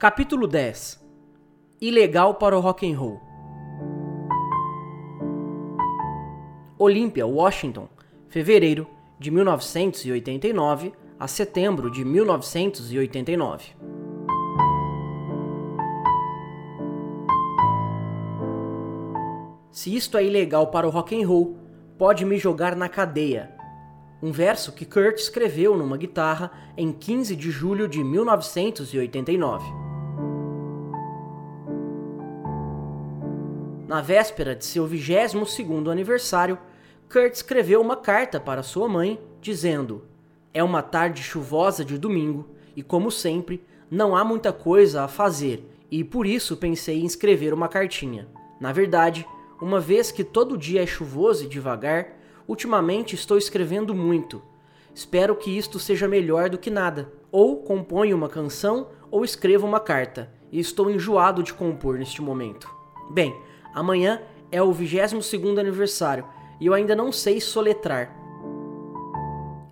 Capítulo 10 Ilegal para o rock and roll. Olímpia, Washington, fevereiro de 1989 a setembro de 1989. Se isto é ilegal para o rock and roll, pode me jogar na cadeia. Um verso que Kurt escreveu numa guitarra em 15 de julho de 1989. Na véspera de seu 22º aniversário, Kurt escreveu uma carta para sua mãe dizendo: "É uma tarde chuvosa de domingo e como sempre, não há muita coisa a fazer, e por isso pensei em escrever uma cartinha. Na verdade, uma vez que todo dia é chuvoso e devagar, ultimamente estou escrevendo muito. Espero que isto seja melhor do que nada. Ou componho uma canção ou escrevo uma carta, e estou enjoado de compor neste momento. Bem, amanhã é o 22º aniversário e eu ainda não sei soletrar.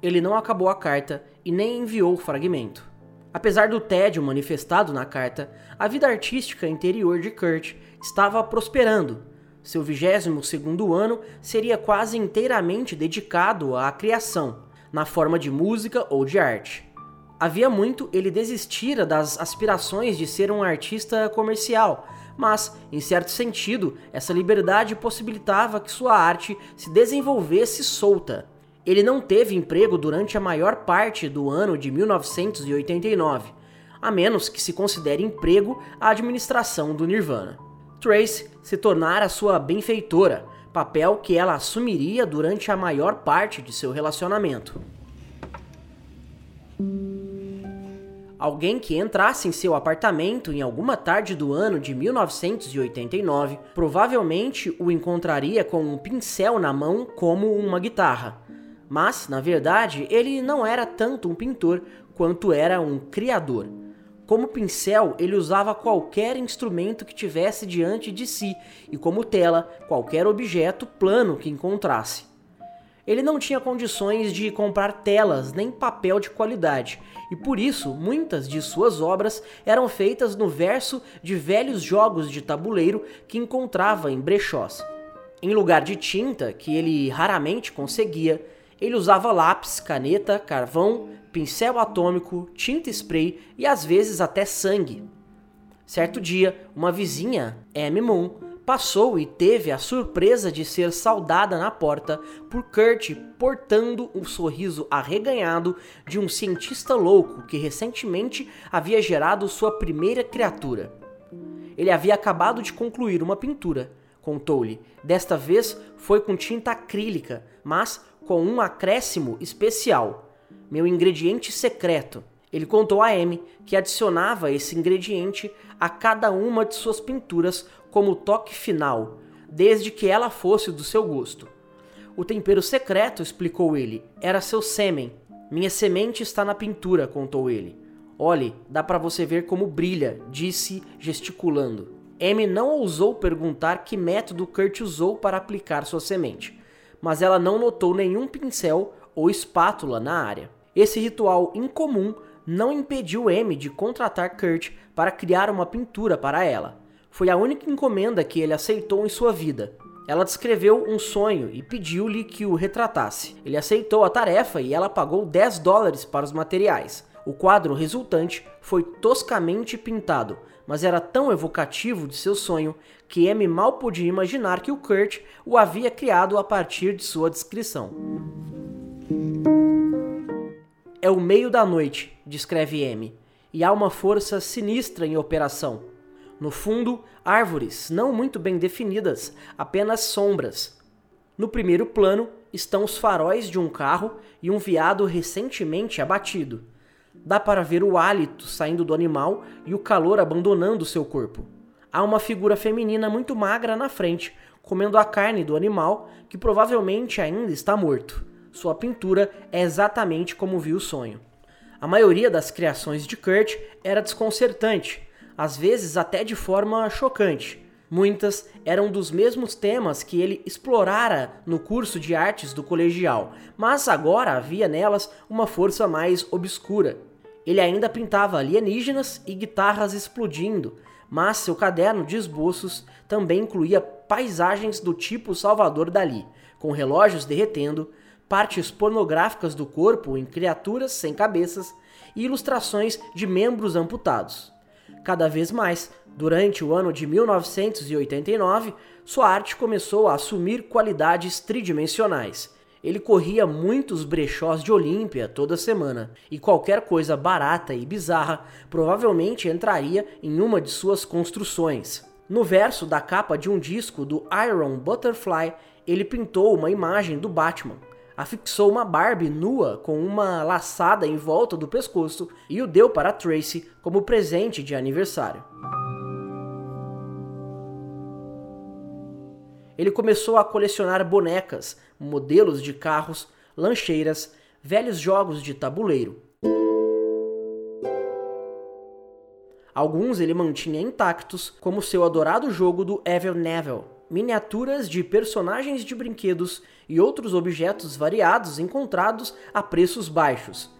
Ele não acabou a carta e nem enviou o fragmento. Apesar do tédio manifestado na carta, a vida artística interior de Kurt estava prosperando seu 22º ano seria quase inteiramente dedicado à criação, na forma de música ou de arte. Havia muito ele desistira das aspirações de ser um artista comercial, mas, em certo sentido, essa liberdade possibilitava que sua arte se desenvolvesse solta. Ele não teve emprego durante a maior parte do ano de 1989, a menos que se considere emprego a administração do Nirvana. Trace se tornara sua benfeitora, papel que ela assumiria durante a maior parte de seu relacionamento. Alguém que entrasse em seu apartamento em alguma tarde do ano de 1989 provavelmente o encontraria com um pincel na mão como uma guitarra. Mas, na verdade, ele não era tanto um pintor quanto era um criador. Como pincel, ele usava qualquer instrumento que tivesse diante de si, e como tela, qualquer objeto plano que encontrasse. Ele não tinha condições de comprar telas nem papel de qualidade, e por isso muitas de suas obras eram feitas no verso de velhos jogos de tabuleiro que encontrava em brechós. Em lugar de tinta, que ele raramente conseguia, ele usava lápis, caneta, carvão, pincel atômico, tinta spray e às vezes até sangue. Certo dia, uma vizinha, Amy Moon, passou e teve a surpresa de ser saudada na porta por Kurt portando um sorriso arreganhado de um cientista louco que recentemente havia gerado sua primeira criatura. Ele havia acabado de concluir uma pintura, contou-lhe. Desta vez foi com tinta acrílica, mas com um acréscimo especial, meu ingrediente secreto. Ele contou a Amy que adicionava esse ingrediente a cada uma de suas pinturas como toque final, desde que ela fosse do seu gosto. O tempero secreto, explicou ele, era seu sêmen. Minha semente está na pintura, contou ele. Olhe, dá para você ver como brilha, disse, gesticulando. Amy não ousou perguntar que método Kurt usou para aplicar sua semente mas ela não notou nenhum pincel ou espátula na área. Esse ritual incomum não impediu M de contratar Kurt para criar uma pintura para ela. Foi a única encomenda que ele aceitou em sua vida. Ela descreveu um sonho e pediu-lhe que o retratasse. Ele aceitou a tarefa e ela pagou 10 dólares para os materiais. O quadro resultante foi toscamente pintado, mas era tão evocativo de seu sonho que M mal podia imaginar que o Kurt o havia criado a partir de sua descrição. É o meio da noite, descreve M, e há uma força sinistra em operação. No fundo, árvores não muito bem definidas, apenas sombras. No primeiro plano estão os faróis de um carro e um veado recentemente abatido. Dá para ver o hálito saindo do animal e o calor abandonando seu corpo. Há uma figura feminina muito magra na frente, comendo a carne do animal, que provavelmente ainda está morto. Sua pintura é exatamente como viu o sonho. A maioria das criações de Kurt era desconcertante, às vezes até de forma chocante. Muitas eram dos mesmos temas que ele explorara no curso de artes do colegial, mas agora havia nelas uma força mais obscura. Ele ainda pintava alienígenas e guitarras explodindo, mas seu caderno de esboços também incluía paisagens do tipo Salvador Dali, com relógios derretendo, partes pornográficas do corpo em criaturas sem cabeças e ilustrações de membros amputados. Cada vez mais, durante o ano de 1989, sua arte começou a assumir qualidades tridimensionais. Ele corria muitos brechós de Olímpia toda semana, e qualquer coisa barata e bizarra provavelmente entraria em uma de suas construções. No verso da capa de um disco do Iron Butterfly, ele pintou uma imagem do Batman, afixou uma Barbie nua com uma laçada em volta do pescoço e o deu para Tracy como presente de aniversário. Ele começou a colecionar bonecas, modelos de carros, lancheiras, velhos jogos de tabuleiro. Alguns ele mantinha intactos, como seu adorado jogo do Evil Neville, miniaturas de personagens de brinquedos e outros objetos variados encontrados a preços baixos.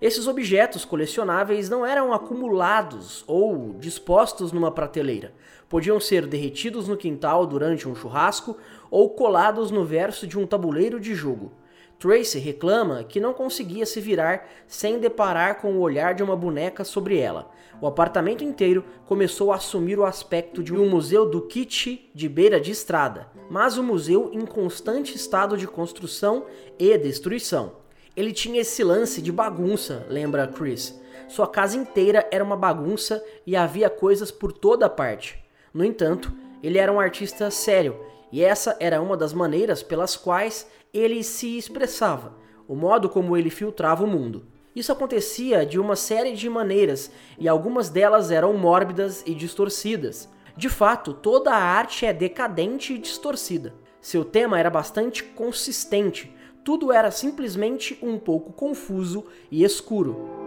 Esses objetos colecionáveis não eram acumulados ou dispostos numa prateleira. Podiam ser derretidos no quintal durante um churrasco ou colados no verso de um tabuleiro de jogo. Tracy reclama que não conseguia se virar sem deparar com o olhar de uma boneca sobre ela. O apartamento inteiro começou a assumir o aspecto de um museu do kitsch de beira de estrada, mas um museu em constante estado de construção e destruição. Ele tinha esse lance de bagunça, lembra Chris. Sua casa inteira era uma bagunça e havia coisas por toda parte. No entanto, ele era um artista sério e essa era uma das maneiras pelas quais ele se expressava, o modo como ele filtrava o mundo. Isso acontecia de uma série de maneiras e algumas delas eram mórbidas e distorcidas. De fato, toda a arte é decadente e distorcida. Seu tema era bastante consistente, tudo era simplesmente um pouco confuso e escuro.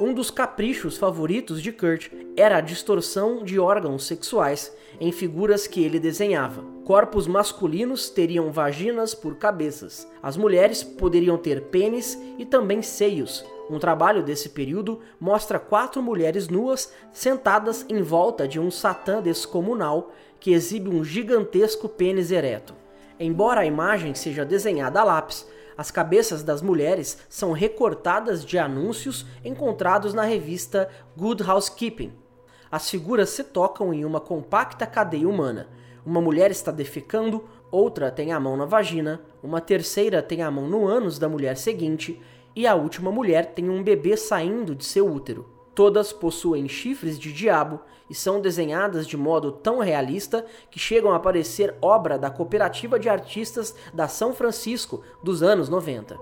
Um dos caprichos favoritos de Kurt era a distorção de órgãos sexuais em figuras que ele desenhava. Corpos masculinos teriam vaginas por cabeças. As mulheres poderiam ter pênis e também seios. Um trabalho desse período mostra quatro mulheres nuas sentadas em volta de um satã descomunal que exibe um gigantesco pênis ereto. Embora a imagem seja desenhada a lápis, as cabeças das mulheres são recortadas de anúncios encontrados na revista Good Housekeeping. As figuras se tocam em uma compacta cadeia humana. Uma mulher está defecando, outra tem a mão na vagina, uma terceira tem a mão no ânus da mulher seguinte e a última mulher tem um bebê saindo de seu útero. Todas possuem chifres de diabo e são desenhadas de modo tão realista que chegam a parecer obra da cooperativa de artistas da São Francisco dos anos 90.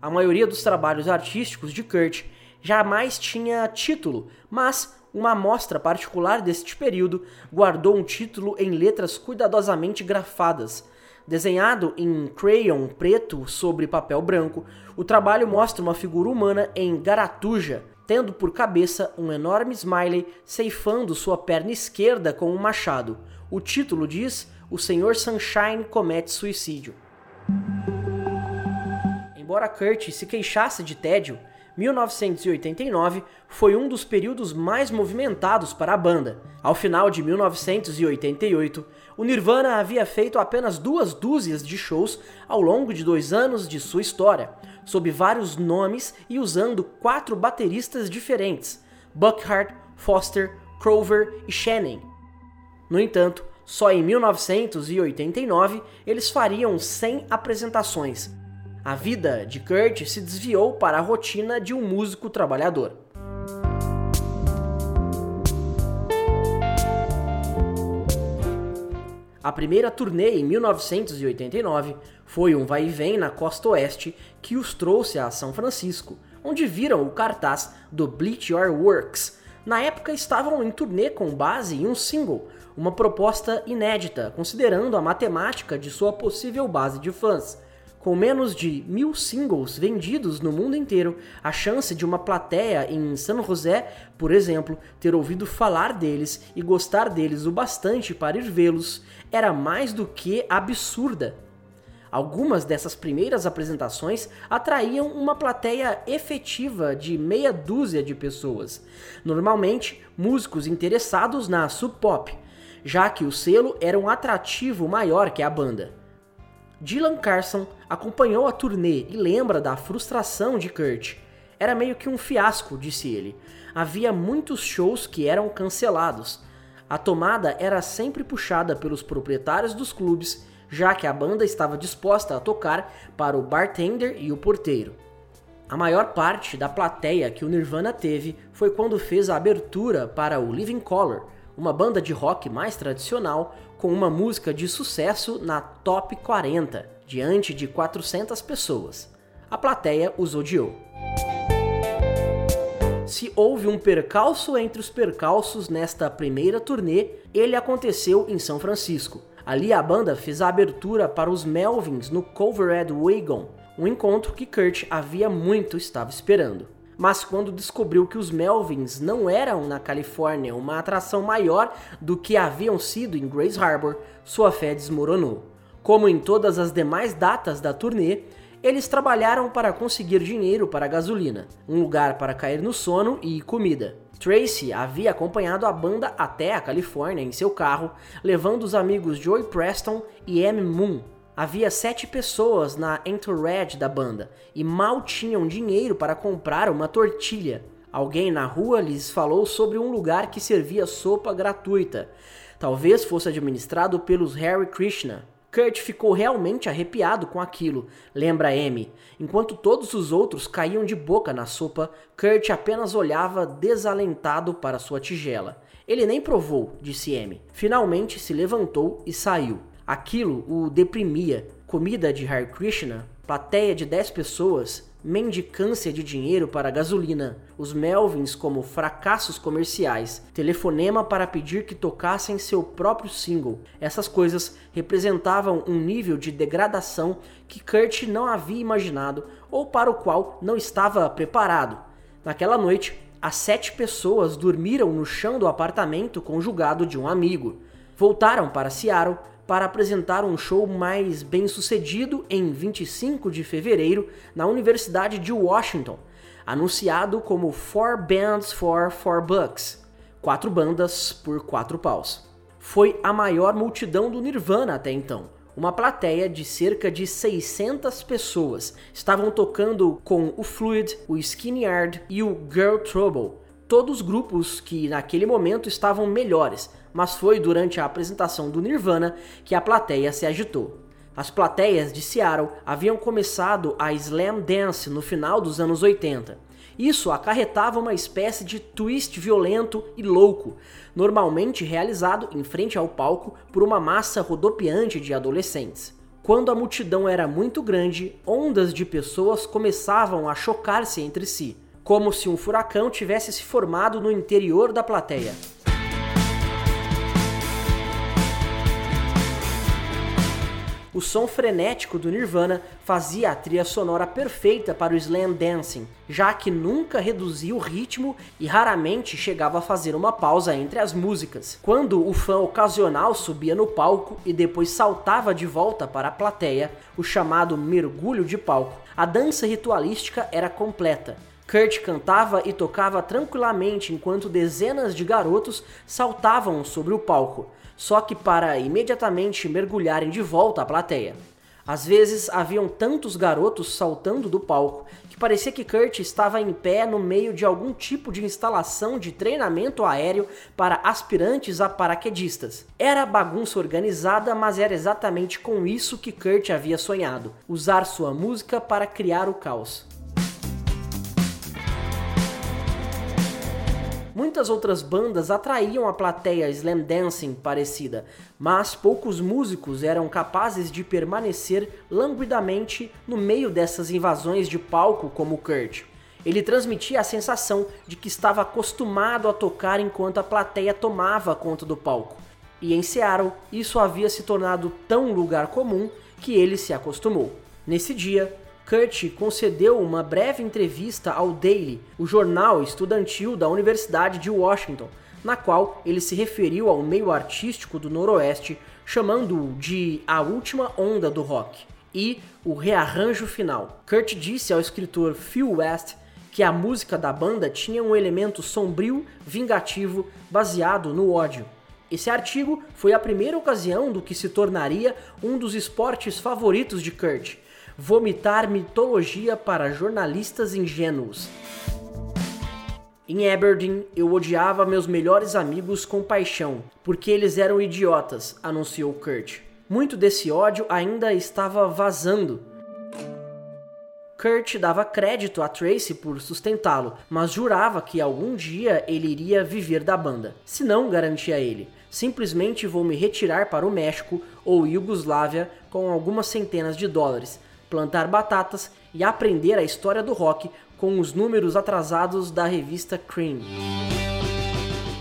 A maioria dos trabalhos artísticos de Kurt jamais tinha título, mas uma amostra particular deste período guardou um título em letras cuidadosamente grafadas, Desenhado em crayon preto sobre papel branco, o trabalho mostra uma figura humana em garatuja, tendo por cabeça um enorme smiley ceifando sua perna esquerda com um machado. O título diz: O Senhor Sunshine comete suicídio. Embora Kurt se queixasse de tédio, 1989 foi um dos períodos mais movimentados para a banda. Ao final de 1988, o Nirvana havia feito apenas duas dúzias de shows ao longo de dois anos de sua história, sob vários nomes e usando quatro bateristas diferentes: Buckhart, Foster, Crover e Shannon. No entanto, só em 1989 eles fariam 100 apresentações, a vida de Kurt se desviou para a rotina de um músico trabalhador. A primeira turnê em 1989 foi um vai e vem na costa oeste que os trouxe a São Francisco, onde viram o cartaz do Bleach Your Works. Na época estavam em turnê com base em um single, uma proposta inédita, considerando a matemática de sua possível base de fãs. Com menos de mil singles vendidos no mundo inteiro, a chance de uma plateia em San José, por exemplo, ter ouvido falar deles e gostar deles o bastante para ir vê-los era mais do que absurda. Algumas dessas primeiras apresentações atraíam uma plateia efetiva de meia dúzia de pessoas, normalmente músicos interessados na sub pop, já que o selo era um atrativo maior que a banda. Dylan Carson acompanhou a turnê e lembra da frustração de Kurt. Era meio que um fiasco, disse ele. Havia muitos shows que eram cancelados. A tomada era sempre puxada pelos proprietários dos clubes, já que a banda estava disposta a tocar para o bartender e o porteiro. A maior parte da plateia que o Nirvana teve foi quando fez a abertura para o Living Color, uma banda de rock mais tradicional com uma música de sucesso na Top 40, diante de 400 pessoas. A plateia os odiou. Se houve um percalço entre os percalços nesta primeira turnê, ele aconteceu em São Francisco. Ali a banda fez a abertura para os Melvins no Covered Wagon, um encontro que Kurt havia muito estava esperando mas quando descobriu que os Melvins não eram na Califórnia uma atração maior do que haviam sido em Grace Harbor, sua fé desmoronou. Como em todas as demais datas da turnê, eles trabalharam para conseguir dinheiro para gasolina, um lugar para cair no sono e comida. Tracy havia acompanhado a banda até a Califórnia em seu carro, levando os amigos Joey Preston e M. Moon, Havia sete pessoas na entourage da banda e mal tinham dinheiro para comprar uma tortilha. Alguém na rua lhes falou sobre um lugar que servia sopa gratuita. Talvez fosse administrado pelos Harry Krishna. Kurt ficou realmente arrepiado com aquilo, lembra Amy. Enquanto todos os outros caíam de boca na sopa, Kurt apenas olhava desalentado para sua tigela. Ele nem provou, disse Amy. Finalmente se levantou e saiu. Aquilo o deprimia. Comida de Hare Krishna, plateia de 10 pessoas, mendicância de dinheiro para gasolina, os Melvins como fracassos comerciais, telefonema para pedir que tocassem seu próprio single. Essas coisas representavam um nível de degradação que Kurt não havia imaginado ou para o qual não estava preparado. Naquela noite, as sete pessoas dormiram no chão do apartamento conjugado de um amigo. Voltaram para Seattle para apresentar um show mais bem sucedido em 25 de fevereiro na Universidade de Washington, anunciado como Four Bands for Four Bucks quatro bandas por quatro paus. Foi a maior multidão do Nirvana até então. Uma plateia de cerca de 600 pessoas estavam tocando com o Fluid, o Skinny Yard e o Girl Trouble, todos grupos que naquele momento estavam melhores, mas foi durante a apresentação do Nirvana que a plateia se agitou. As plateias de Seattle haviam começado a slam dance no final dos anos 80. Isso acarretava uma espécie de twist violento e louco, normalmente realizado em frente ao palco por uma massa rodopiante de adolescentes. Quando a multidão era muito grande, ondas de pessoas começavam a chocar-se entre si, como se um furacão tivesse se formado no interior da plateia. O som frenético do Nirvana fazia a trilha sonora perfeita para o slam dancing, já que nunca reduzia o ritmo e raramente chegava a fazer uma pausa entre as músicas. Quando o fã ocasional subia no palco e depois saltava de volta para a plateia, o chamado mergulho de palco, a dança ritualística era completa. Kurt cantava e tocava tranquilamente enquanto dezenas de garotos saltavam sobre o palco só que para imediatamente mergulharem de volta à plateia. Às vezes haviam tantos garotos saltando do palco que parecia que Kurt estava em pé no meio de algum tipo de instalação de treinamento aéreo para aspirantes a paraquedistas. Era bagunça organizada, mas era exatamente com isso que Kurt havia sonhado: usar sua música para criar o caos. Muitas outras bandas atraíam a plateia slam dancing parecida, mas poucos músicos eram capazes de permanecer languidamente no meio dessas invasões de palco como Kurt. Ele transmitia a sensação de que estava acostumado a tocar enquanto a plateia tomava conta do palco. E em Seattle, isso havia se tornado tão lugar comum que ele se acostumou. Nesse dia, Kurt concedeu uma breve entrevista ao Daily, o jornal estudantil da Universidade de Washington, na qual ele se referiu ao meio artístico do Noroeste, chamando-o de a última onda do rock. e o rearranjo final. Kurt disse ao escritor Phil West que a música da banda tinha um elemento sombrio, vingativo, baseado no ódio. Esse artigo foi a primeira ocasião do que se tornaria um dos esportes favoritos de Kurt: vomitar mitologia para jornalistas ingênuos. Em Aberdeen, eu odiava meus melhores amigos com paixão, porque eles eram idiotas, anunciou Kurt. Muito desse ódio ainda estava vazando. Kurt dava crédito a Tracy por sustentá-lo, mas jurava que algum dia ele iria viver da banda. Se não, garantia ele, simplesmente vou me retirar para o México ou Iugoslávia com algumas centenas de dólares, plantar batatas e aprender a história do rock com os números atrasados da revista Cream.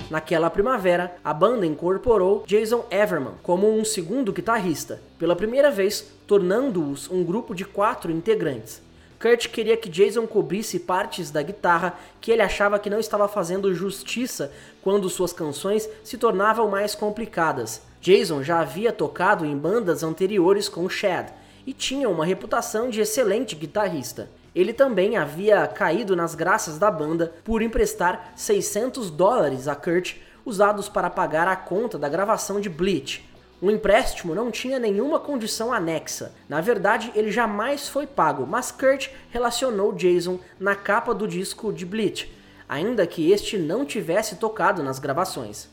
Naquela primavera, a banda incorporou Jason Everman como um segundo guitarrista, pela primeira vez tornando-os um grupo de quatro integrantes. Kurt queria que Jason cobrisse partes da guitarra que ele achava que não estava fazendo justiça quando suas canções se tornavam mais complicadas. Jason já havia tocado em bandas anteriores com Chad e tinha uma reputação de excelente guitarrista. Ele também havia caído nas graças da banda por emprestar 600 dólares a Kurt usados para pagar a conta da gravação de Bleach. O empréstimo não tinha nenhuma condição anexa. Na verdade, ele jamais foi pago, mas Kurt relacionou Jason na capa do disco de Bleach, ainda que este não tivesse tocado nas gravações.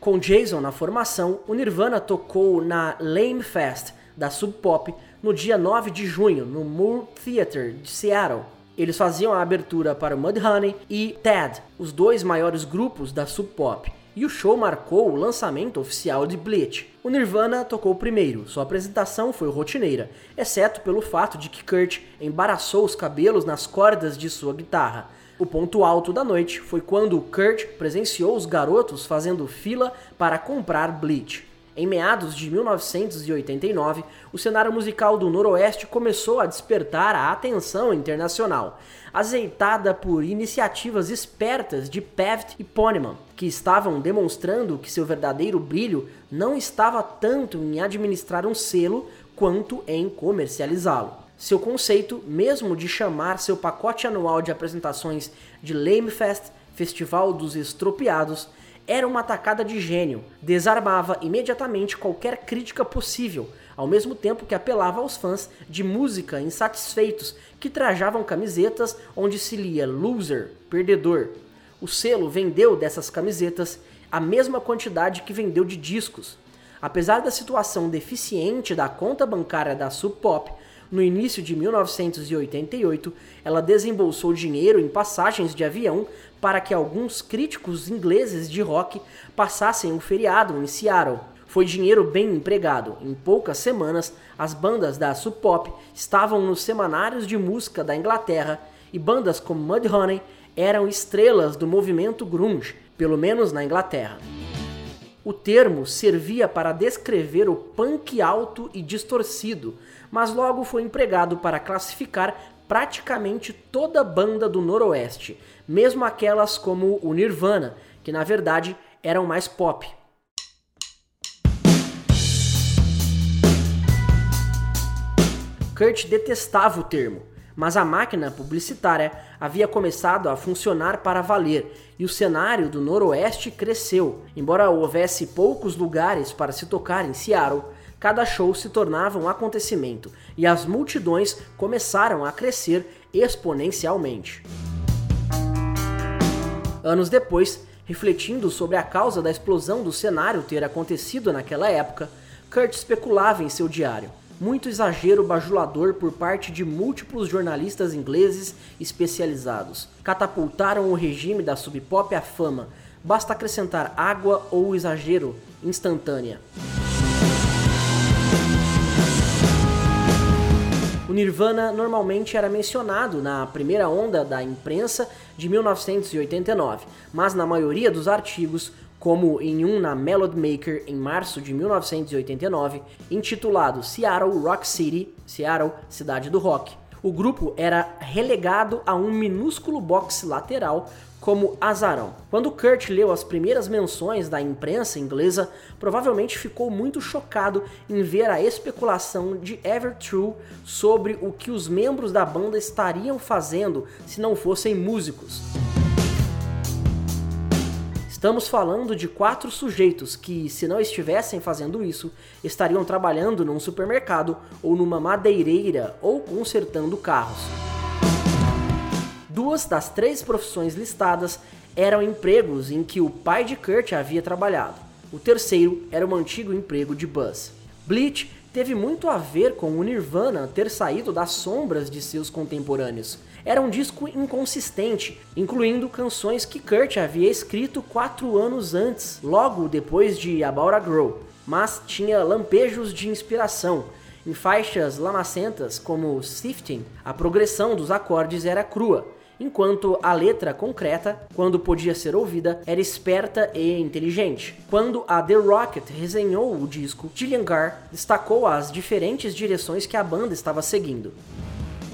Com Jason na formação, o Nirvana tocou na Lame Fest da Sub Pop no dia 9 de junho, no Moore Theater de Seattle. Eles faziam a abertura para Mudhoney e Ted, os dois maiores grupos da Sub Pop. E o show marcou o lançamento oficial de Bleach. O Nirvana tocou primeiro, sua apresentação foi rotineira, exceto pelo fato de que Kurt embaraçou os cabelos nas cordas de sua guitarra. O ponto alto da noite foi quando Kurt presenciou os garotos fazendo fila para comprar Bleach. Em meados de 1989, o cenário musical do Noroeste começou a despertar a atenção internacional, azeitada por iniciativas espertas de Paft e Poneman, que estavam demonstrando que seu verdadeiro brilho não estava tanto em administrar um selo quanto em comercializá-lo. Seu conceito, mesmo de chamar seu pacote anual de apresentações de Lamefest, Festival dos Estropiados, era uma atacada de gênio, desarmava imediatamente qualquer crítica possível, ao mesmo tempo que apelava aos fãs de música insatisfeitos que trajavam camisetas onde se lia loser, perdedor. O selo vendeu dessas camisetas a mesma quantidade que vendeu de discos. Apesar da situação deficiente da conta bancária da Sub Pop, no início de 1988, ela desembolsou dinheiro em passagens de avião para que alguns críticos ingleses de rock passassem um feriado em Seattle. Foi dinheiro bem empregado. Em poucas semanas, as bandas da Sub Pop estavam nos semanários de música da Inglaterra e bandas como Mudhoney eram estrelas do movimento grunge, pelo menos na Inglaterra. O termo servia para descrever o punk alto e distorcido, mas logo foi empregado para classificar praticamente toda banda do Noroeste, mesmo aquelas como o Nirvana, que na verdade eram mais pop. Kurt detestava o termo, mas a máquina publicitária havia começado a funcionar para valer e o cenário do Noroeste cresceu. Embora houvesse poucos lugares para se tocar em Seattle, cada show se tornava um acontecimento e as multidões começaram a crescer exponencialmente. Anos depois, refletindo sobre a causa da explosão do cenário ter acontecido naquela época, Kurt especulava em seu diário. Muito exagero bajulador por parte de múltiplos jornalistas ingleses especializados. Catapultaram o regime da Sub Pop à fama. Basta acrescentar água ou exagero instantânea. Nirvana normalmente era mencionado na primeira onda da imprensa de 1989, mas na maioria dos artigos, como em um na Melody Maker em março de 1989, intitulado Seattle Rock City, Seattle, cidade do rock. O grupo era relegado a um minúsculo box lateral como azarão. Quando Kurt leu as primeiras menções da imprensa inglesa, provavelmente ficou muito chocado em ver a especulação de Evertrue sobre o que os membros da banda estariam fazendo se não fossem músicos. Estamos falando de quatro sujeitos que, se não estivessem fazendo isso, estariam trabalhando num supermercado ou numa madeireira ou consertando carros. Duas das três profissões listadas eram empregos em que o pai de Kurt havia trabalhado. O terceiro era um antigo emprego de Buzz. Bleach teve muito a ver com o Nirvana ter saído das sombras de seus contemporâneos. Era um disco inconsistente, incluindo canções que Kurt havia escrito quatro anos antes, logo depois de About a Girl, mas tinha lampejos de inspiração. Em faixas lamacentas como Sifting, a progressão dos acordes era crua, enquanto a letra concreta, quando podia ser ouvida, era esperta e inteligente. Quando a The Rocket resenhou o disco, Gillian Carr destacou as diferentes direções que a banda estava seguindo.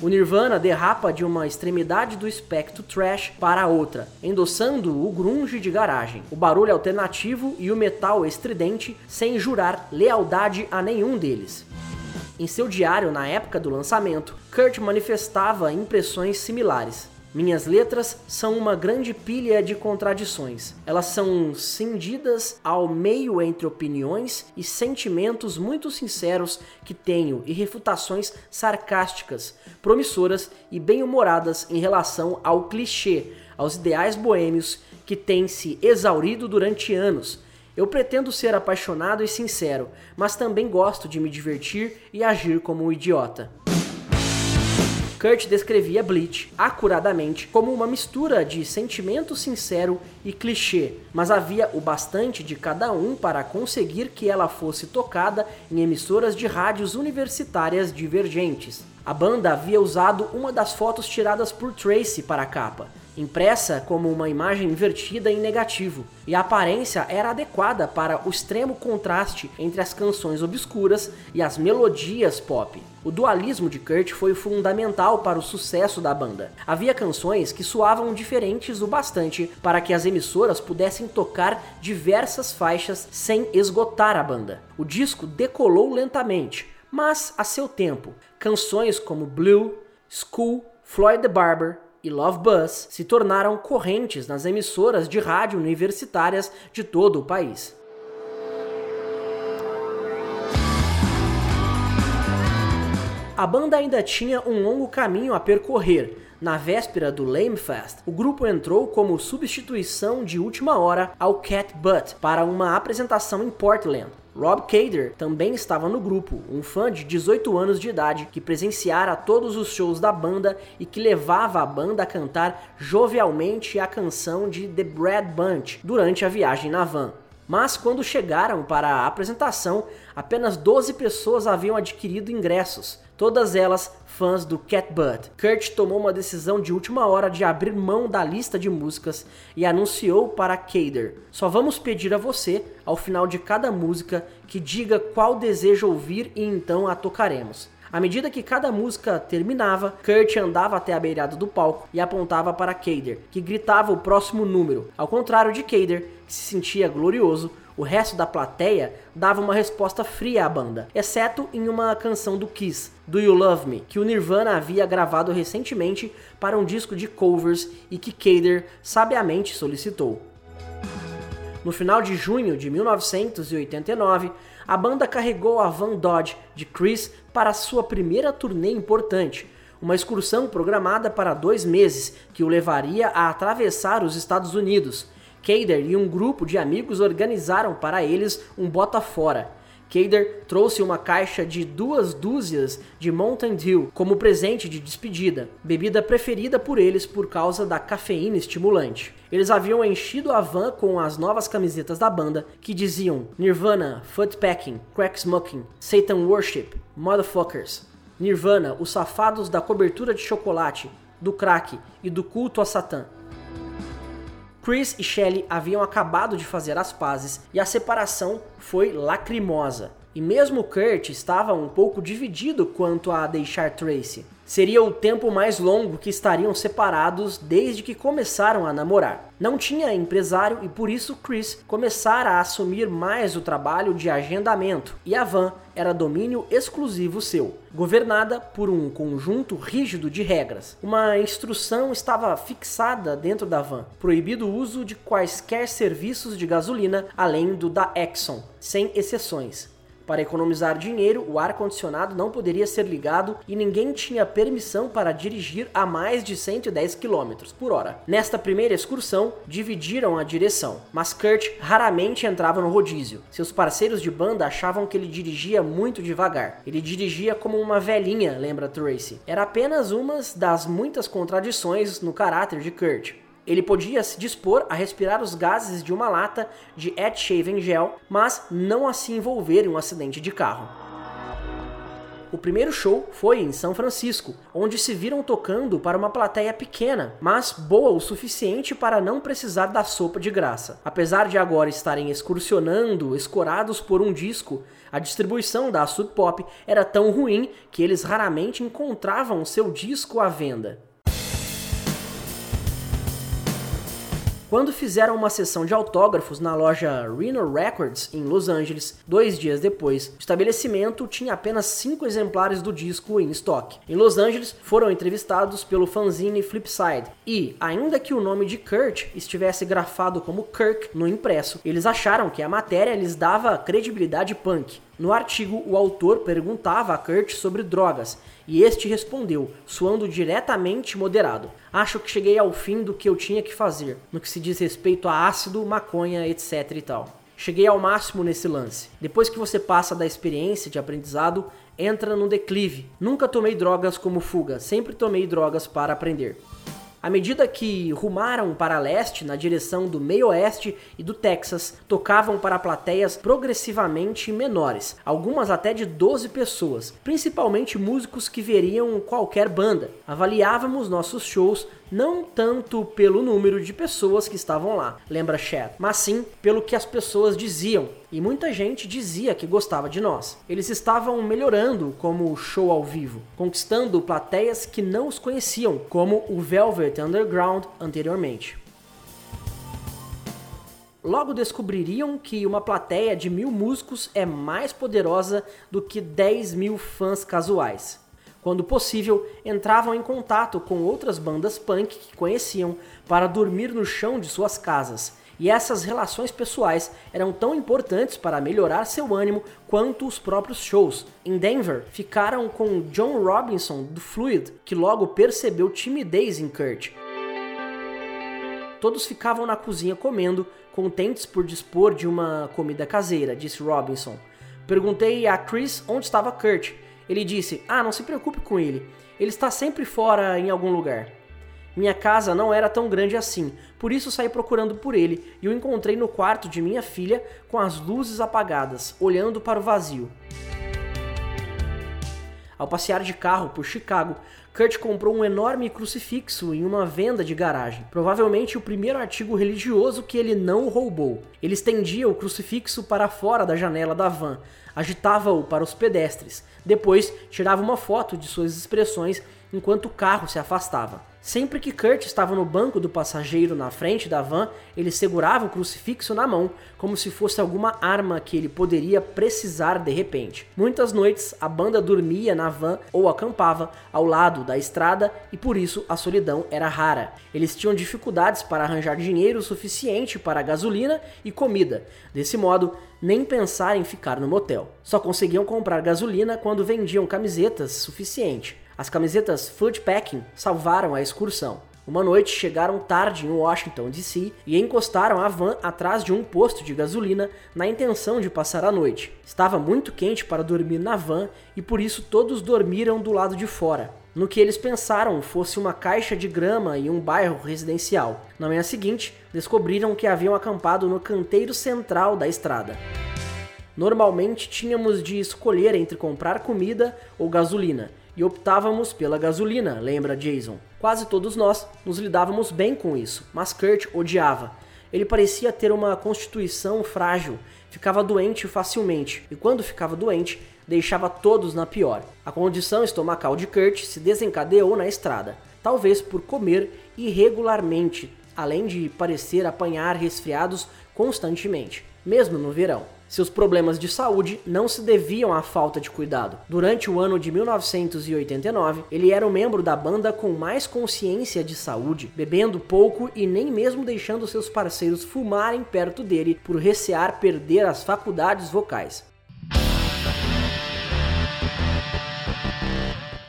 O Nirvana derrapa de uma extremidade do espectro trash para a outra, endossando o grunge de garagem, o barulho alternativo e o metal estridente, sem jurar lealdade a nenhum deles. Em seu diário na época do lançamento, Kurt manifestava impressões similares. Minhas letras são uma grande pilha de contradições. Elas são cindidas ao meio entre opiniões e sentimentos muito sinceros que tenho e refutações sarcásticas, promissoras e bem-humoradas em relação ao clichê, aos ideais boêmios que têm se exaurido durante anos. Eu pretendo ser apaixonado e sincero, mas também gosto de me divertir e agir como um idiota. Kurt descrevia Bleach acuradamente como uma mistura de sentimento sincero e clichê, mas havia o bastante de cada um para conseguir que ela fosse tocada em emissoras de rádios universitárias divergentes. A banda havia usado uma das fotos tiradas por Tracy para a capa, impressa como uma imagem invertida em negativo, e a aparência era adequada para o extremo contraste entre as canções obscuras e as melodias pop. O dualismo de Kurt foi fundamental para o sucesso da banda. Havia canções que soavam diferentes o bastante para que as emissoras pudessem tocar diversas faixas sem esgotar a banda. O disco decolou lentamente, mas a seu tempo. Canções como Blue, School, Floyd the Barber e Love Bus se tornaram correntes nas emissoras de rádio universitárias de todo o país. A banda ainda tinha um longo caminho a percorrer. Na véspera do Lame Fest, o grupo entrou como substituição de última hora ao Cat Butt para uma apresentação em Portland. Rob Cader também estava no grupo, um fã de 18 anos de idade que presenciara todos os shows da banda e que levava a banda a cantar jovialmente a canção de The Brad Bunch durante a viagem na van. Mas quando chegaram para a apresentação, apenas 12 pessoas haviam adquirido ingressos, todas elas fãs do Cat Bud. Kurt tomou uma decisão de última hora de abrir mão da lista de músicas e anunciou para Kader: Só vamos pedir a você, ao final de cada música, que diga qual deseja ouvir e então a tocaremos. À medida que cada música terminava, Kurt andava até a beirada do palco e apontava para Kader, que gritava o próximo número. Ao contrário de Kader, que se sentia glorioso, o resto da plateia dava uma resposta fria à banda, exceto em uma canção do Kiss, Do You Love Me, que o Nirvana havia gravado recentemente para um disco de covers e que Kader sabiamente solicitou. No final de junho de 1989, a banda carregou a Van Dodge de Chris para sua primeira turnê importante, uma excursão programada para dois meses que o levaria a atravessar os Estados Unidos, Kader e um grupo de amigos organizaram para eles um bota fora. Kader trouxe uma caixa de duas dúzias de Mountain Dew como presente de despedida, bebida preferida por eles por causa da cafeína estimulante. Eles haviam enchido a van com as novas camisetas da banda que diziam Nirvana, Footpacking, Crack Smoking, Satan Worship, Motherfuckers. Nirvana, os safados da cobertura de chocolate, do crack e do culto a Satã. Chris e Shelley haviam acabado de fazer as pazes e a separação foi lacrimosa. E mesmo Kurt estava um pouco dividido quanto a deixar Tracy. Seria o tempo mais longo que estariam separados desde que começaram a namorar. Não tinha empresário e por isso Chris começara a assumir mais o trabalho de agendamento, e a van era domínio exclusivo seu, governada por um conjunto rígido de regras. Uma instrução estava fixada dentro da van: proibido o uso de quaisquer serviços de gasolina além do da Exxon, sem exceções. Para economizar dinheiro, o ar-condicionado não poderia ser ligado e ninguém tinha permissão para dirigir a mais de 110 km por hora. Nesta primeira excursão, dividiram a direção, mas Kurt raramente entrava no rodízio. Seus parceiros de banda achavam que ele dirigia muito devagar. Ele dirigia como uma velhinha, lembra Tracy. Era apenas uma das muitas contradições no caráter de Kurt. Ele podia se dispor a respirar os gases de uma lata de Ed Shaven Gel, mas não a se envolver em um acidente de carro. O primeiro show foi em São Francisco, onde se viram tocando para uma plateia pequena, mas boa o suficiente para não precisar da sopa de graça. Apesar de agora estarem excursionando, escorados por um disco, a distribuição da Sub Pop era tão ruim que eles raramente encontravam seu disco à venda. Quando fizeram uma sessão de autógrafos na loja Reno Records em Los Angeles, dois dias depois, o estabelecimento tinha apenas cinco exemplares do disco em estoque. Em Los Angeles, foram entrevistados pelo fanzine Flipside e, ainda que o nome de Kurt estivesse grafado como Kirk no impresso, eles acharam que a matéria lhes dava credibilidade punk. No artigo, o autor perguntava a Kurt sobre drogas e este respondeu, soando diretamente moderado: Acho que cheguei ao fim do que eu tinha que fazer, no que se diz respeito a ácido, maconha, etc e tal. Cheguei ao máximo nesse lance. Depois que você passa da experiência de aprendizado, entra no declive. Nunca tomei drogas como fuga, sempre tomei drogas para aprender. À medida que rumaram para leste, na direção do meio-oeste e do Texas, tocavam para plateias progressivamente menores, algumas até de 12 pessoas, principalmente músicos que veriam qualquer banda. Avaliávamos nossos shows não tanto pelo número de pessoas que estavam lá, lembra Chad, mas sim pelo que as pessoas diziam. E muita gente dizia que gostava de nós. Eles estavam melhorando como show ao vivo, conquistando plateias que não os conheciam, como o Velvet Underground anteriormente. Logo descobririam que uma plateia de mil músicos é mais poderosa do que 10 mil fãs casuais. Quando possível, entravam em contato com outras bandas punk que conheciam para dormir no chão de suas casas. E essas relações pessoais eram tão importantes para melhorar seu ânimo quanto os próprios shows. Em Denver, ficaram com John Robinson do Fluid, que logo percebeu timidez em Kurt. Todos ficavam na cozinha comendo, contentes por dispor de uma comida caseira, disse Robinson. Perguntei a Chris onde estava Kurt ele disse: Ah, não se preocupe com ele, ele está sempre fora em algum lugar. Minha casa não era tão grande assim, por isso saí procurando por ele e o encontrei no quarto de minha filha com as luzes apagadas, olhando para o vazio. Ao passear de carro por Chicago, Kurt comprou um enorme crucifixo em uma venda de garagem, provavelmente o primeiro artigo religioso que ele não roubou. Ele estendia o crucifixo para fora da janela da van, agitava-o para os pedestres, depois tirava uma foto de suas expressões enquanto o carro se afastava. Sempre que Kurt estava no banco do passageiro na frente da van, ele segurava o crucifixo na mão, como se fosse alguma arma que ele poderia precisar de repente. Muitas noites a banda dormia na van ou acampava ao lado da estrada e por isso a solidão era rara. Eles tinham dificuldades para arranjar dinheiro suficiente para gasolina e comida. Desse modo, nem pensar em ficar no motel. Só conseguiam comprar gasolina quando vendiam camisetas suficiente. As camisetas Food Packing salvaram a excursão. Uma noite chegaram tarde em Washington DC e encostaram a van atrás de um posto de gasolina na intenção de passar a noite. Estava muito quente para dormir na van e por isso todos dormiram do lado de fora. No que eles pensaram fosse uma caixa de grama em um bairro residencial. Na manhã seguinte, descobriram que haviam acampado no canteiro central da estrada. Normalmente tínhamos de escolher entre comprar comida ou gasolina, e optávamos pela gasolina, lembra Jason. Quase todos nós nos lidávamos bem com isso, mas Kurt odiava. Ele parecia ter uma constituição frágil, ficava doente facilmente, e quando ficava doente, deixava todos na pior. A condição estomacal de Kurt se desencadeou na estrada, talvez por comer irregularmente, além de parecer apanhar resfriados constantemente, mesmo no verão. Seus problemas de saúde não se deviam à falta de cuidado. Durante o ano de 1989, ele era o membro da banda com mais consciência de saúde, bebendo pouco e nem mesmo deixando seus parceiros fumarem perto dele por recear perder as faculdades vocais.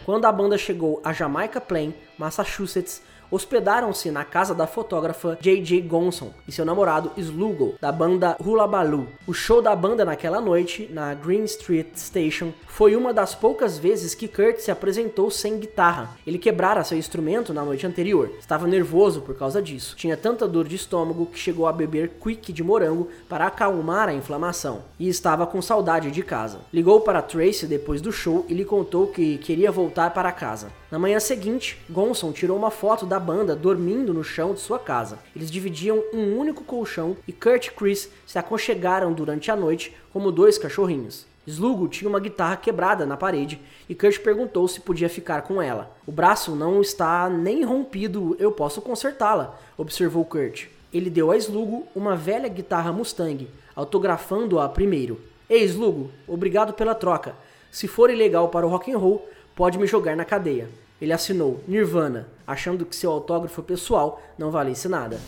Quando a banda chegou a Jamaica Plain, Massachusetts, hospedaram-se na casa da fotógrafa J.J. Gonson e seu namorado Slugo, da banda Hula Baloo. O show da banda naquela noite, na Green Street Station, foi uma das poucas vezes que Kurt se apresentou sem guitarra. Ele quebrara seu instrumento na noite anterior. Estava nervoso por causa disso. Tinha tanta dor de estômago que chegou a beber quick de morango para acalmar a inflamação. E estava com saudade de casa. Ligou para Tracy depois do show e lhe contou que queria voltar para casa. Na manhã seguinte, Gonson tirou uma foto da banda dormindo no chão de sua casa. Eles dividiam um único colchão e Kurt e Chris se aconchegaram durante a noite como dois cachorrinhos. Slugo tinha uma guitarra quebrada na parede e Kurt perguntou se podia ficar com ela. O braço não está nem rompido, eu posso consertá-la, observou Kurt. Ele deu a Slugo uma velha guitarra Mustang, autografando-a primeiro. Ei, Slugo, obrigado pela troca. Se for ilegal para o rock and roll, pode me jogar na cadeia. Ele assinou Nirvana, achando que seu autógrafo pessoal não valesse nada.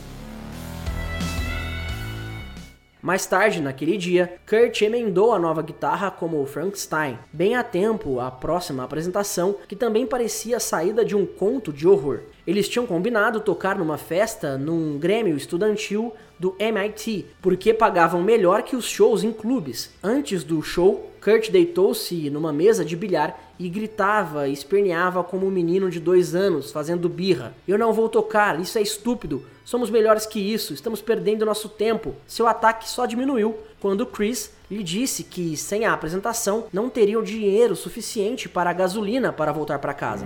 Mais tarde, naquele dia, Kurt emendou a nova guitarra como Frankenstein, bem a tempo à próxima apresentação, que também parecia a saída de um conto de horror. Eles tinham combinado tocar numa festa num grêmio estudantil do MIT, porque pagavam melhor que os shows em clubes. Antes do show, Kurt deitou-se numa mesa de bilhar e gritava e esperneava como um menino de dois anos, fazendo birra. Eu não vou tocar, isso é estúpido. Somos melhores que isso, estamos perdendo nosso tempo. Seu ataque só diminuiu quando Chris lhe disse que sem a apresentação não teriam dinheiro suficiente para a gasolina para voltar para casa.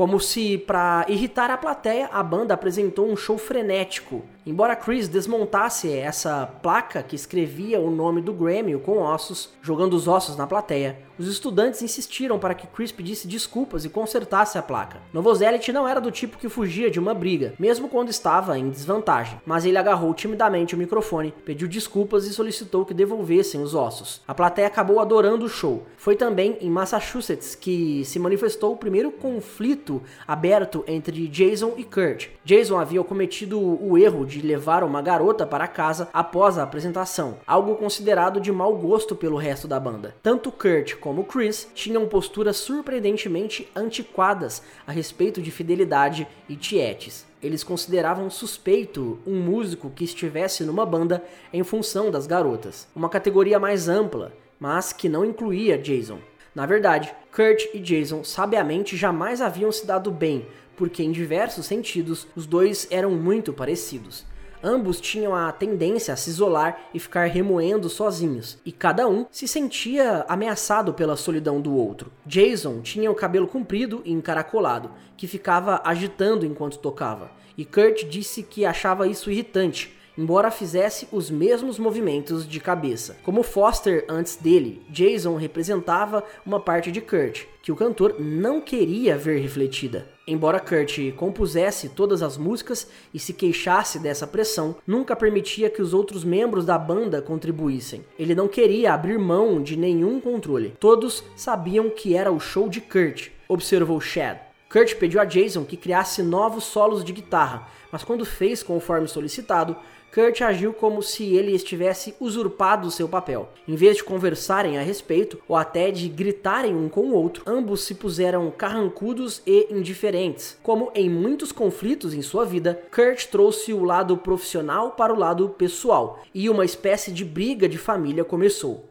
Como se, para irritar a plateia, a banda apresentou um show frenético, Embora Chris desmontasse essa placa que escrevia o nome do Grammy com ossos, jogando os ossos na plateia, os estudantes insistiram para que Chris pedisse desculpas e consertasse a placa. Novoselic não era do tipo que fugia de uma briga, mesmo quando estava em desvantagem, mas ele agarrou timidamente o microfone, pediu desculpas e solicitou que devolvessem os ossos. A plateia acabou adorando o show. Foi também em Massachusetts que se manifestou o primeiro conflito aberto entre Jason e Kurt. Jason havia cometido o erro de levar uma garota para casa após a apresentação, algo considerado de mau gosto pelo resto da banda. Tanto Kurt como Chris tinham posturas surpreendentemente antiquadas a respeito de fidelidade e tietes eles consideravam suspeito um músico que estivesse numa banda em função das garotas, uma categoria mais ampla, mas que não incluía Jason. Na verdade, Kurt e Jason sabiamente jamais haviam se dado bem, porque em diversos sentidos os dois eram muito parecidos. Ambos tinham a tendência a se isolar e ficar remoendo sozinhos, e cada um se sentia ameaçado pela solidão do outro. Jason tinha o cabelo comprido e encaracolado, que ficava agitando enquanto tocava, e Kurt disse que achava isso irritante, embora fizesse os mesmos movimentos de cabeça. Como Foster antes dele, Jason representava uma parte de Kurt, que o cantor não queria ver refletida. Embora Kurt compusesse todas as músicas e se queixasse dessa pressão, nunca permitia que os outros membros da banda contribuíssem. Ele não queria abrir mão de nenhum controle. Todos sabiam que era o show de Kurt, observou Chad. Kurt pediu a Jason que criasse novos solos de guitarra, mas quando fez conforme solicitado, Kurt agiu como se ele estivesse usurpado seu papel. Em vez de conversarem a respeito, ou até de gritarem um com o outro, ambos se puseram carrancudos e indiferentes. Como em muitos conflitos em sua vida, Kurt trouxe o lado profissional para o lado pessoal, e uma espécie de briga de família começou.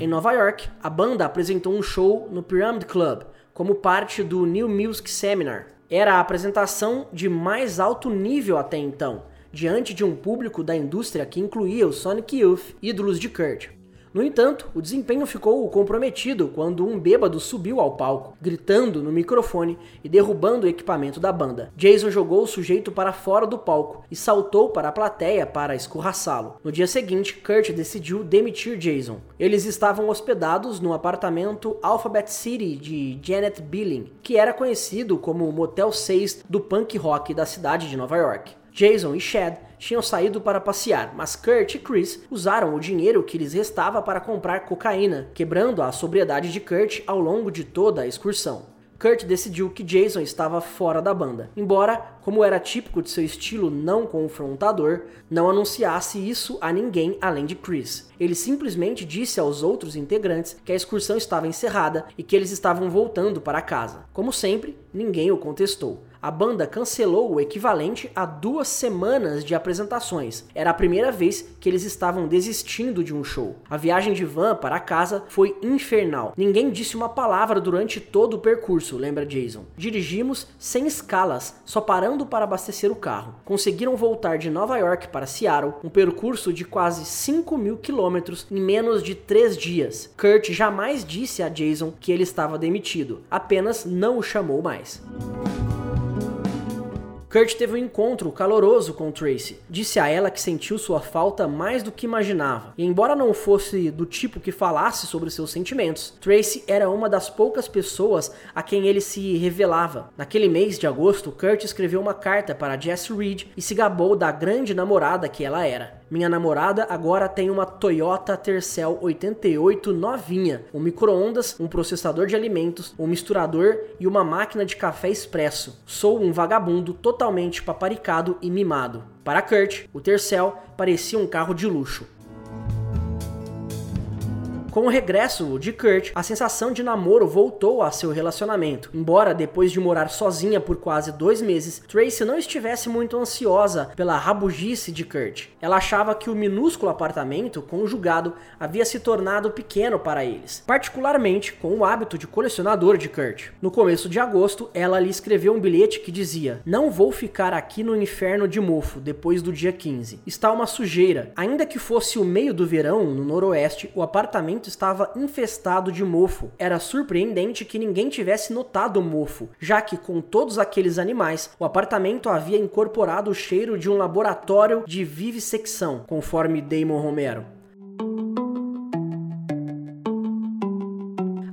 Em Nova York, a banda apresentou um show no Pyramid Club como parte do New Music Seminar, era a apresentação de mais alto nível até então, diante de um público da indústria que incluía o Sonic Youth, ídolos de Kurt. No entanto, o desempenho ficou comprometido quando um bêbado subiu ao palco, gritando no microfone e derrubando o equipamento da banda. Jason jogou o sujeito para fora do palco e saltou para a plateia para escorraçá-lo. No dia seguinte, Kurt decidiu demitir Jason. Eles estavam hospedados no apartamento Alphabet City de Janet Billing, que era conhecido como o Motel 6 do punk rock da cidade de Nova York. Jason e Chad tinham saído para passear, mas Kurt e Chris usaram o dinheiro que lhes restava para comprar cocaína, quebrando a sobriedade de Kurt ao longo de toda a excursão. Kurt decidiu que Jason estava fora da banda, embora, como era típico de seu estilo não confrontador, não anunciasse isso a ninguém além de Chris. Ele simplesmente disse aos outros integrantes que a excursão estava encerrada e que eles estavam voltando para casa. Como sempre, ninguém o contestou a banda cancelou o equivalente a duas semanas de apresentações. Era a primeira vez que eles estavam desistindo de um show. A viagem de van para casa foi infernal. Ninguém disse uma palavra durante todo o percurso, lembra Jason. Dirigimos sem escalas, só parando para abastecer o carro. Conseguiram voltar de Nova York para Seattle, um percurso de quase 5 mil quilômetros em menos de 3 dias. Kurt jamais disse a Jason que ele estava demitido, apenas não o chamou mais. Kurt teve um encontro caloroso com Tracy. Disse a ela que sentiu sua falta mais do que imaginava. E embora não fosse do tipo que falasse sobre seus sentimentos, Tracy era uma das poucas pessoas a quem ele se revelava. Naquele mês de agosto, Kurt escreveu uma carta para Jess Reed e se gabou da grande namorada que ela era. Minha namorada agora tem uma Toyota Tercel 88 novinha, um micro-ondas, um processador de alimentos, um misturador e uma máquina de café expresso. Sou um vagabundo totalmente paparicado e mimado. Para Kurt, o Tercel parecia um carro de luxo. Com o regresso de Kurt, a sensação de namoro voltou a seu relacionamento. Embora depois de morar sozinha por quase dois meses, Tracy não estivesse muito ansiosa pela rabugice de Kurt. Ela achava que o minúsculo apartamento conjugado havia se tornado pequeno para eles, particularmente com o hábito de colecionador de Kurt. No começo de agosto, ela lhe escreveu um bilhete que dizia: Não vou ficar aqui no inferno de mofo depois do dia 15. Está uma sujeira. Ainda que fosse o meio do verão, no noroeste, o apartamento apartamento estava infestado de mofo. Era surpreendente que ninguém tivesse notado o mofo, já que com todos aqueles animais, o apartamento havia incorporado o cheiro de um laboratório de vivissecção, conforme Damon Romero.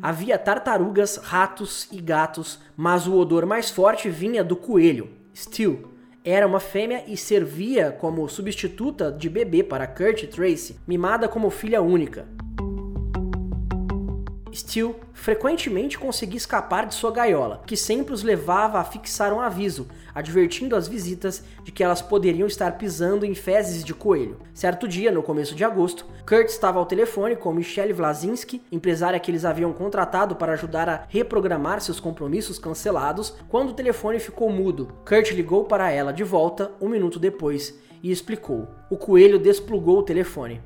Havia tartarugas, ratos e gatos, mas o odor mais forte vinha do coelho, Steel. Era uma fêmea e servia como substituta de bebê para Kurt Tracy, mimada como filha única. Steel frequentemente conseguia escapar de sua gaiola, que sempre os levava a fixar um aviso, advertindo as visitas de que elas poderiam estar pisando em fezes de coelho. Certo dia, no começo de agosto, Kurt estava ao telefone com Michelle Vlasinski, empresária que eles haviam contratado para ajudar a reprogramar seus compromissos cancelados, quando o telefone ficou mudo. Kurt ligou para ela de volta um minuto depois e explicou. O coelho desplugou o telefone.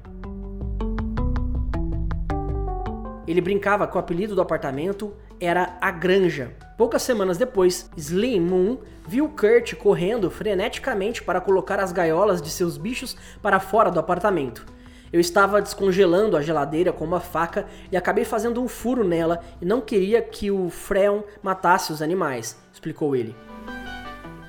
Ele brincava que o apelido do apartamento era a Granja. Poucas semanas depois, Slim Moon viu Kurt correndo freneticamente para colocar as gaiolas de seus bichos para fora do apartamento. Eu estava descongelando a geladeira com uma faca e acabei fazendo um furo nela e não queria que o Freon matasse os animais, explicou ele.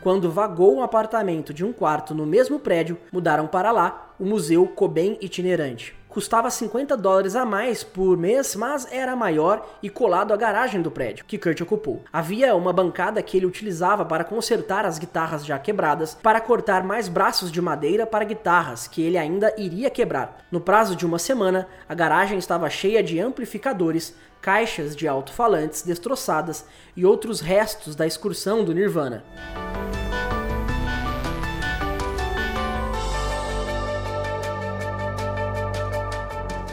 Quando vagou um apartamento de um quarto no mesmo prédio, mudaram para lá o Museu Coben Itinerante custava 50 dólares a mais por mês, mas era maior e colado à garagem do prédio que Kurt ocupou. Havia uma bancada que ele utilizava para consertar as guitarras já quebradas, para cortar mais braços de madeira para guitarras que ele ainda iria quebrar. No prazo de uma semana, a garagem estava cheia de amplificadores, caixas de alto-falantes destroçadas e outros restos da excursão do Nirvana.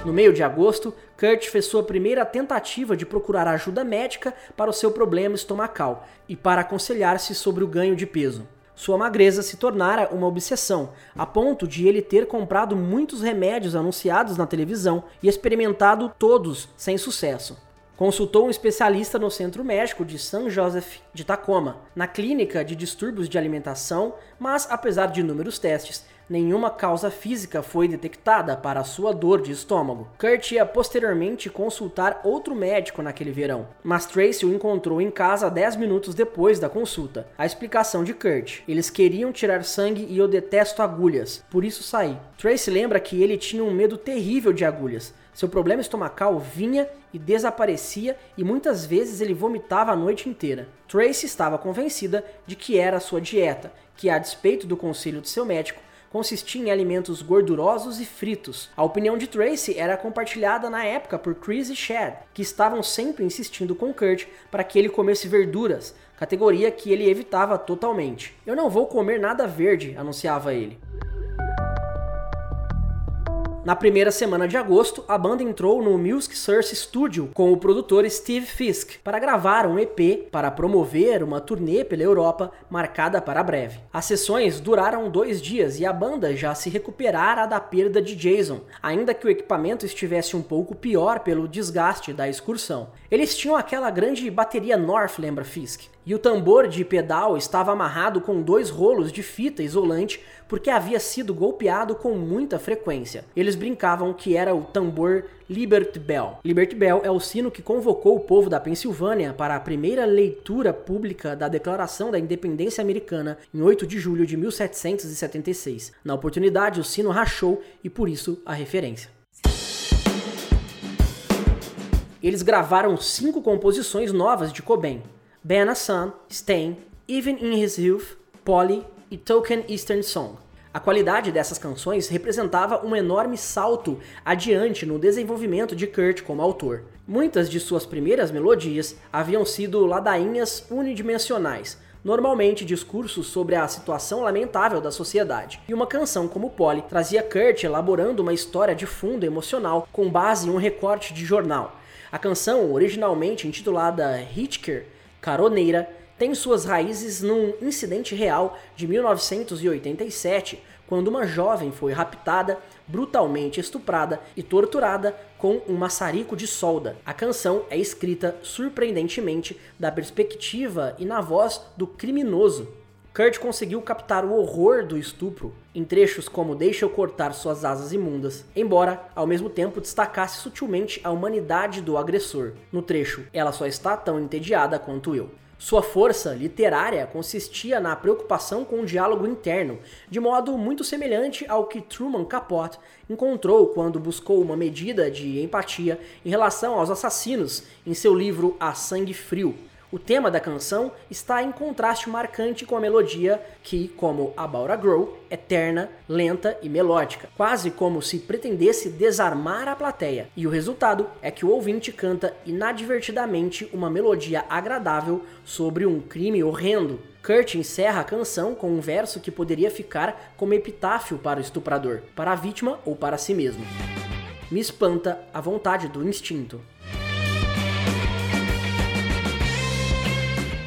No meio de agosto, Kurt fez sua primeira tentativa de procurar ajuda médica para o seu problema estomacal e para aconselhar-se sobre o ganho de peso. Sua magreza se tornara uma obsessão, a ponto de ele ter comprado muitos remédios anunciados na televisão e experimentado todos sem sucesso. Consultou um especialista no Centro Médico de St. Joseph de Tacoma, na clínica de distúrbios de alimentação, mas apesar de inúmeros testes, nenhuma causa física foi detectada para sua dor de estômago. Kurt ia posteriormente consultar outro médico naquele verão, mas Tracy o encontrou em casa 10 minutos depois da consulta. A explicação de Kurt: eles queriam tirar sangue e eu detesto agulhas, por isso saí. Tracy lembra que ele tinha um medo terrível de agulhas. Seu problema estomacal vinha e desaparecia e muitas vezes ele vomitava a noite inteira. Tracy estava convencida de que era sua dieta, que a despeito do conselho de seu médico, consistia em alimentos gordurosos e fritos. A opinião de Tracy era compartilhada na época por Chris e Chad, que estavam sempre insistindo com Kurt para que ele comesse verduras, categoria que ele evitava totalmente. Eu não vou comer nada verde, anunciava ele. Na primeira semana de agosto, a banda entrou no Music Source Studio com o produtor Steve Fisk para gravar um EP para promover uma turnê pela Europa marcada para breve. As sessões duraram dois dias e a banda já se recuperara da perda de Jason, ainda que o equipamento estivesse um pouco pior pelo desgaste da excursão. Eles tinham aquela grande bateria North, lembra Fisk? E o tambor de pedal estava amarrado com dois rolos de fita isolante porque havia sido golpeado com muita frequência. Eles brincavam que era o tambor Liberty Bell. Liberty Bell é o sino que convocou o povo da Pensilvânia para a primeira leitura pública da Declaração da Independência Americana em 8 de julho de 1776. Na oportunidade, o sino rachou e por isso a referência. Eles gravaram cinco composições novas de Cobain, a Sun, Stain, Even in His Youth, Polly e Token Eastern Song. A qualidade dessas canções representava um enorme salto adiante no desenvolvimento de Kurt como autor. Muitas de suas primeiras melodias haviam sido ladainhas unidimensionais, normalmente discursos sobre a situação lamentável da sociedade. E uma canção como Polly trazia Kurt elaborando uma história de fundo emocional com base em um recorte de jornal. A canção, originalmente intitulada Hitchker, Caroneira tem suas raízes num incidente real de 1987, quando uma jovem foi raptada, brutalmente estuprada e torturada com um maçarico de solda. A canção é escrita surpreendentemente da perspectiva e na voz do criminoso. Kurt conseguiu captar o horror do estupro em trechos como Deixa eu cortar suas asas imundas, embora ao mesmo tempo destacasse sutilmente a humanidade do agressor. No trecho, ela só está tão entediada quanto eu. Sua força literária consistia na preocupação com o diálogo interno, de modo muito semelhante ao que Truman Capote encontrou quando buscou uma medida de empatia em relação aos assassinos em seu livro A Sangue Frio, o tema da canção está em contraste marcante com a melodia que, como About a Grow, é terna, lenta e melódica, quase como se pretendesse desarmar a plateia. E o resultado é que o ouvinte canta inadvertidamente uma melodia agradável sobre um crime horrendo. Kurt encerra a canção com um verso que poderia ficar como epitáfio para o estuprador, para a vítima ou para si mesmo. Me espanta a vontade do instinto.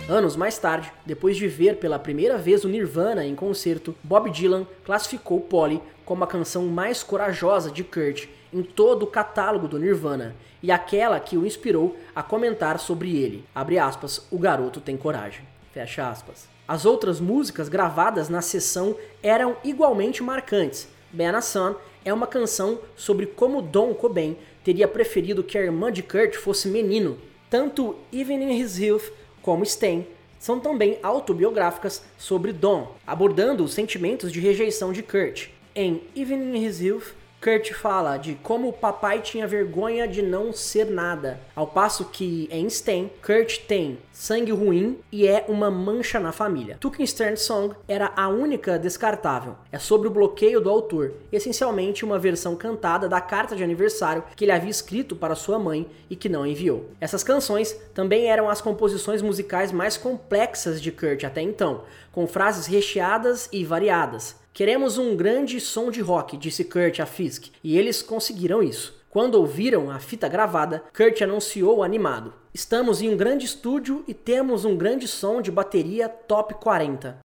Anos mais tarde, depois de ver pela primeira vez o Nirvana em concerto, Bob Dylan classificou Polly como a canção mais corajosa de Kurt em todo o catálogo do Nirvana e aquela que o inspirou a comentar sobre ele. Abre aspas, o garoto tem coragem. Fecha aspas. As outras músicas gravadas na sessão eram igualmente marcantes. Ben a Sun é uma canção sobre como Don Cobain teria preferido que a irmã de Kurt fosse menino. Tanto Even in His Youth como Stain, são também autobiográficas sobre Don, abordando os sentimentos de rejeição de Kurt. Em Even in His Youth, Kurt fala de como o papai tinha vergonha de não ser nada, ao passo que em Stan, Kurt tem sangue ruim e é uma mancha na família. Talking Stern Song era a única descartável. É sobre o bloqueio do autor, essencialmente uma versão cantada da carta de aniversário que ele havia escrito para sua mãe e que não enviou. Essas canções também eram as composições musicais mais complexas de Kurt até então, com frases recheadas e variadas. Queremos um grande som de rock, disse Kurt a Fisk, e eles conseguiram isso. Quando ouviram a fita gravada, Kurt anunciou animado: Estamos em um grande estúdio e temos um grande som de bateria top 40.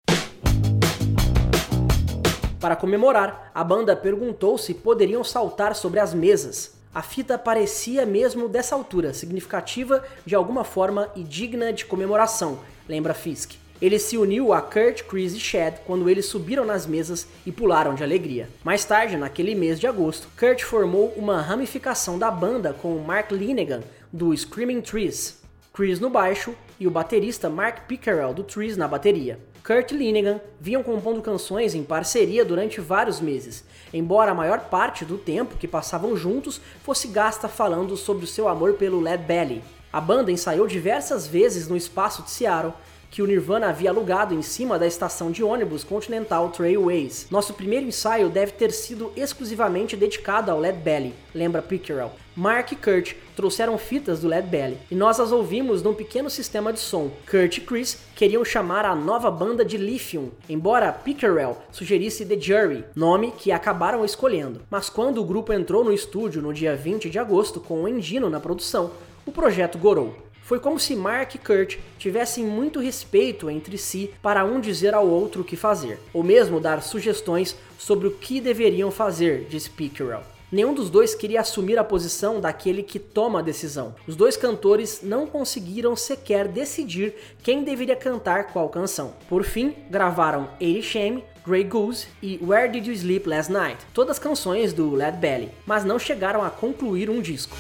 Para comemorar, a banda perguntou se poderiam saltar sobre as mesas. A fita parecia mesmo dessa altura, significativa de alguma forma e digna de comemoração, lembra Fisk. Ele se uniu a Kurt, Chris e Chad quando eles subiram nas mesas e pularam de alegria. Mais tarde, naquele mês de agosto, Kurt formou uma ramificação da banda com Mark Linegan, do Screaming Trees, Chris no baixo e o baterista Mark Pickerel, do Trees, na bateria. Kurt e Linegan vinham compondo canções em parceria durante vários meses, embora a maior parte do tempo que passavam juntos fosse gasta falando sobre o seu amor pelo Led Belly. A banda ensaiou diversas vezes no espaço de Seattle, que o Nirvana havia alugado em cima da estação de ônibus Continental Trailways. Nosso primeiro ensaio deve ter sido exclusivamente dedicado ao Led Belly, lembra Pickerel. Mark e Kurt trouxeram fitas do Led Belly e nós as ouvimos num pequeno sistema de som. Kurt e Chris queriam chamar a nova banda de Lithium, embora Pickerel sugerisse The Jury, nome que acabaram escolhendo. Mas quando o grupo entrou no estúdio no dia 20 de agosto com o Endino na produção, o projeto gorou. Foi como se Mark e Kurt tivessem muito respeito entre si para um dizer ao outro o que fazer, ou mesmo dar sugestões sobre o que deveriam fazer, disse Pickerel. Nenhum dos dois queria assumir a posição daquele que toma a decisão. Os dois cantores não conseguiram sequer decidir quem deveria cantar qual canção. Por fim, gravaram Eighty Shame, Grey Goose e Where Did You Sleep Last Night, todas canções do Led Belly, mas não chegaram a concluir um disco.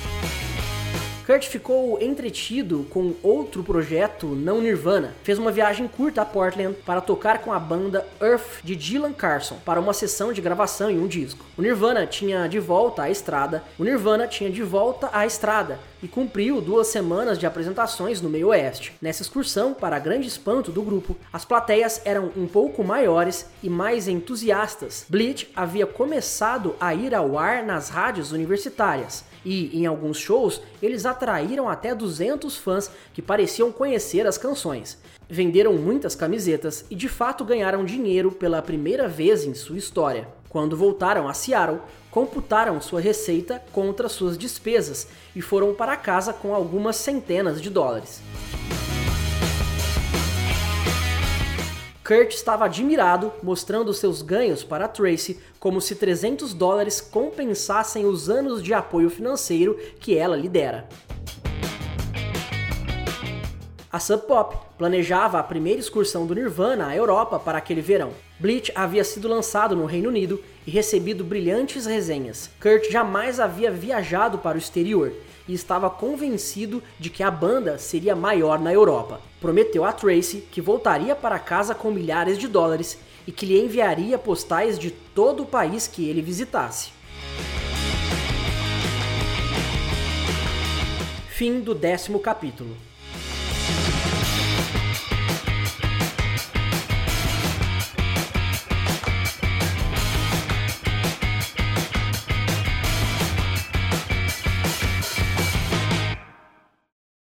Kurt ficou entretido com outro projeto não Nirvana. Fez uma viagem curta a Portland para tocar com a banda Earth de Dylan Carson para uma sessão de gravação em um disco. O Nirvana tinha de volta à estrada. O Nirvana tinha de volta à estrada e cumpriu duas semanas de apresentações no meio oeste. Nessa excursão, para grande espanto do grupo, as plateias eram um pouco maiores e mais entusiastas. Bleach havia começado a ir ao ar nas rádios universitárias e em alguns shows eles atraíram até 200 fãs que pareciam conhecer as canções. Venderam muitas camisetas e de fato ganharam dinheiro pela primeira vez em sua história. Quando voltaram a Seattle, computaram sua receita contra suas despesas e foram para casa com algumas centenas de dólares. Kurt estava admirado, mostrando seus ganhos para Tracy como se 300 dólares compensassem os anos de apoio financeiro que ela lhe dera. A Sub Pop planejava a primeira excursão do Nirvana à Europa para aquele verão. Bleach havia sido lançado no Reino Unido e recebido brilhantes resenhas. Kurt jamais havia viajado para o exterior e estava convencido de que a banda seria maior na Europa. Prometeu a Tracy que voltaria para casa com milhares de dólares e que lhe enviaria postais de todo o país que ele visitasse. Fim do décimo capítulo.